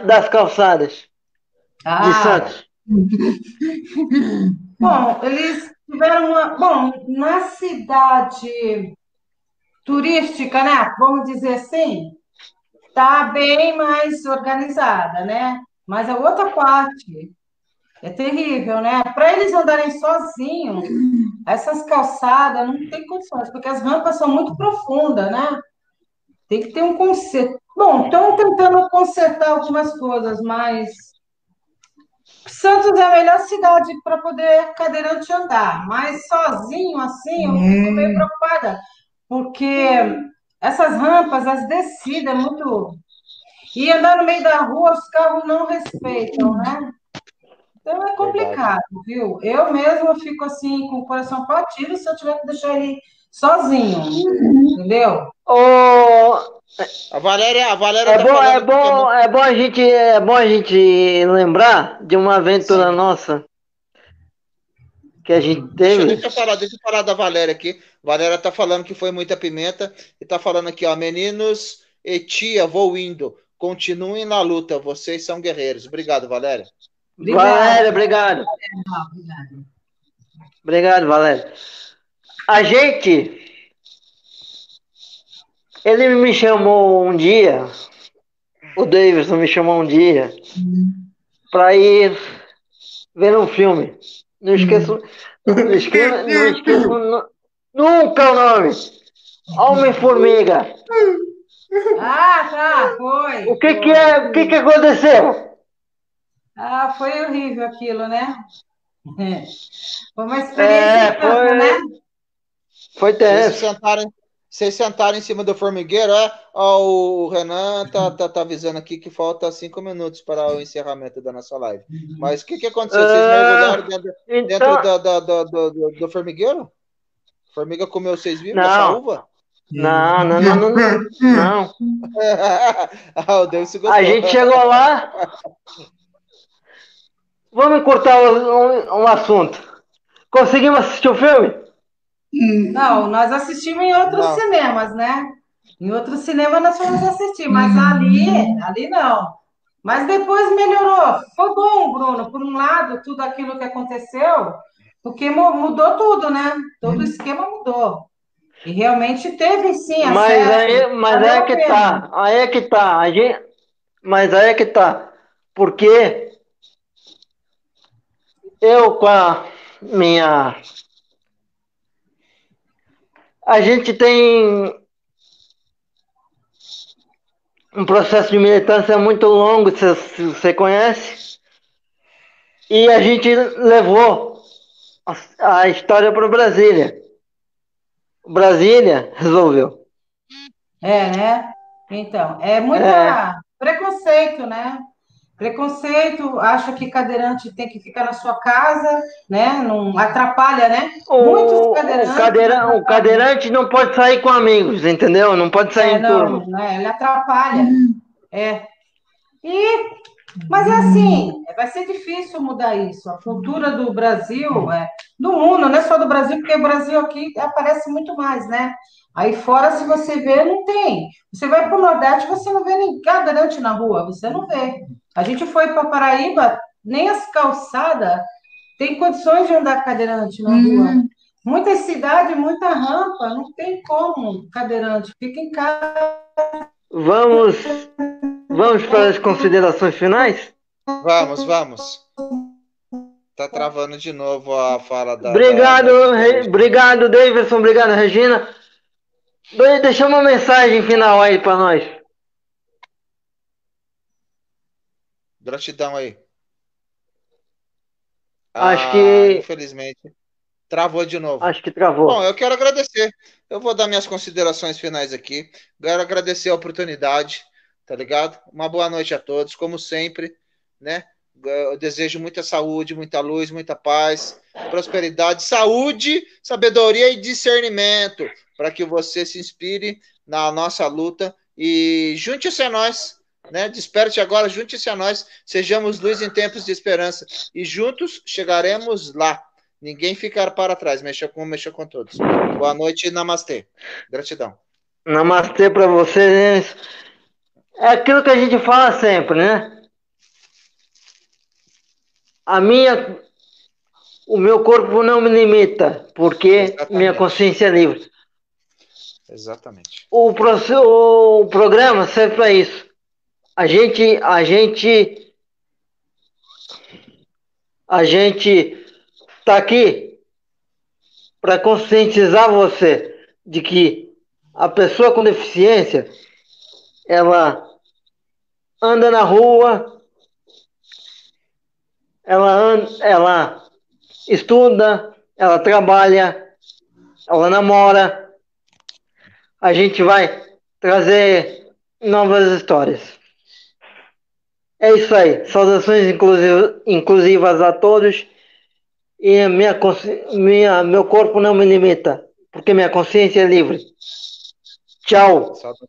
das calçadas de Ah, Santos? Bom, eles tiveram uma. Bom, na cidade turística, né? Vamos dizer assim, tá bem mais organizada, né? Mas a outra parte é terrível, né? Para eles andarem sozinhos, essas calçadas não tem condições, porque as rampas são muito profundas, né? Tem que ter um conserto. Bom, estão tentando consertar algumas coisas, mas Santos é a melhor cidade para poder cadeirante andar, mas sozinho assim, eu fico meio preocupada, porque essas rampas, as descidas, é muito. E andar no meio da rua, os carros não respeitam, né? Então é complicado, viu? Eu mesma fico assim, com o coração partido, se eu tiver que deixar ele sozinho, entendeu? Ô, A Valéria, a Valéria é tá bom, é é bom, é bom a gente, é bom a gente lembrar de uma aventura nossa que a gente Deixa, teve. deixa eu falar, deixa eu falar da Valéria aqui. Valéria tá falando que foi muita pimenta e tá falando aqui, ó, meninos e tia, vou indo. Continuem na luta, vocês são guerreiros. Obrigado, Valéria. Obrigada. Valéria, obrigado. Obrigada. Obrigado, Valéria. A gente. Ele me chamou um dia, o Davidson me chamou um dia, para ir ver um filme. Não esqueço. Não esqueço, não esqueço nu- nunca o nome. Homem-Formiga. Ah, tá, foi. O que, foi. que é? O que, que aconteceu? Ah, foi horrível aquilo, né? Foi uma É, experiência campo, foi- né? Foi Vocês tenso. sentaram, vocês sentaram em cima do formigueiro, é? Ó, o Renan tá, tá, tá avisando aqui que falta cinco minutos para o encerramento da nossa live. Mas o que, que aconteceu? Vocês Ah, mergulharam dentro, dentro Então, da- da- da- do, do, do formigueiro? Formiga comeu vocês vivos? Não. Essa uva? não, não, não, não, não. não. ah, o Davidson gostou. A gente chegou lá. Vamos cortar um, um assunto. Conseguimos assistir o filme? Não, nós assistimos em outros Não. cinemas, né? Em outros cinemas nós fomos assistir, mas ali, ali não. Mas depois melhorou. Foi bom, Bruno, por um lado, tudo aquilo que aconteceu, porque mu- mudou tudo, né? Todo o esquema mudou. E realmente teve sim Mas acesso. aí, mas aí é a que tá. Aí é que tá. A gente, mas aí é que tá. Porque eu com a minha. A gente tem um processo de militância muito longo, se você conhece. E a gente levou a, a história para Brasília. Brasília resolveu. É, né? Então, é muita É. preconceito, né? Preconceito, acha que cadeirante tem que ficar na sua casa, né? Não atrapalha, né? Muitos O, cadeirantes o, cadeira- o cadeirante não pode sair com amigos, entendeu? Não pode sair É, em não, turma. não é, ele atrapalha. É. E, mas é assim, vai ser difícil mudar isso. A cultura do Brasil, é, do mundo, não é só do Brasil, porque o Brasil aqui aparece muito mais, né? Aí fora, se você vê, não tem. Você vai para o Nordeste, você não vê nem cadeirante na rua, você não vê. A gente foi para Paraíba, nem as calçadas tem condições de andar cadeirante na rua. Muita cidade, muita rampa, não tem como cadeirante, fica em casa. Vamos, vamos para as considerações finais? Vamos, vamos. Tá travando de novo a fala da. Obrigado, da- Re- obrigado, Davidson, obrigado, Regina. De- Deixa uma mensagem final aí para nós. Gratidão aí. Acho Ah, que- Infelizmente. Travou de novo. Acho que travou. Bom, eu quero agradecer. Eu vou dar minhas considerações finais aqui. Quero agradecer a oportunidade, tá ligado? Uma boa noite a todos, como sempre, né? Eu desejo muita saúde, muita luz, muita paz, prosperidade, saúde, sabedoria e discernimento para que você se inspire na nossa luta e junte-se a nós, né? Desperte agora, junte-se a nós, sejamos luz em tempos de esperança e juntos chegaremos lá. Ninguém ficar para trás, mexa com, mexa com todos. Boa noite e namastê. Gratidão. Namastê para vocês. É aquilo que a gente fala sempre, né? A minha, o meu corpo não me limita, porque Exatamente. minha consciência é livre. Exatamente. O, proce- o programa serve para isso. A gente, a gente, a gente está aqui para conscientizar você de que a pessoa com deficiência ela anda na rua, ela, an- ela estuda, ela trabalha, ela namora. A gente vai trazer novas histórias. É isso aí. Saudações inclusi- inclusivas a todos. E a minha, minha, meu corpo não me limita, porque minha consciência é livre. Tchau. Sauda-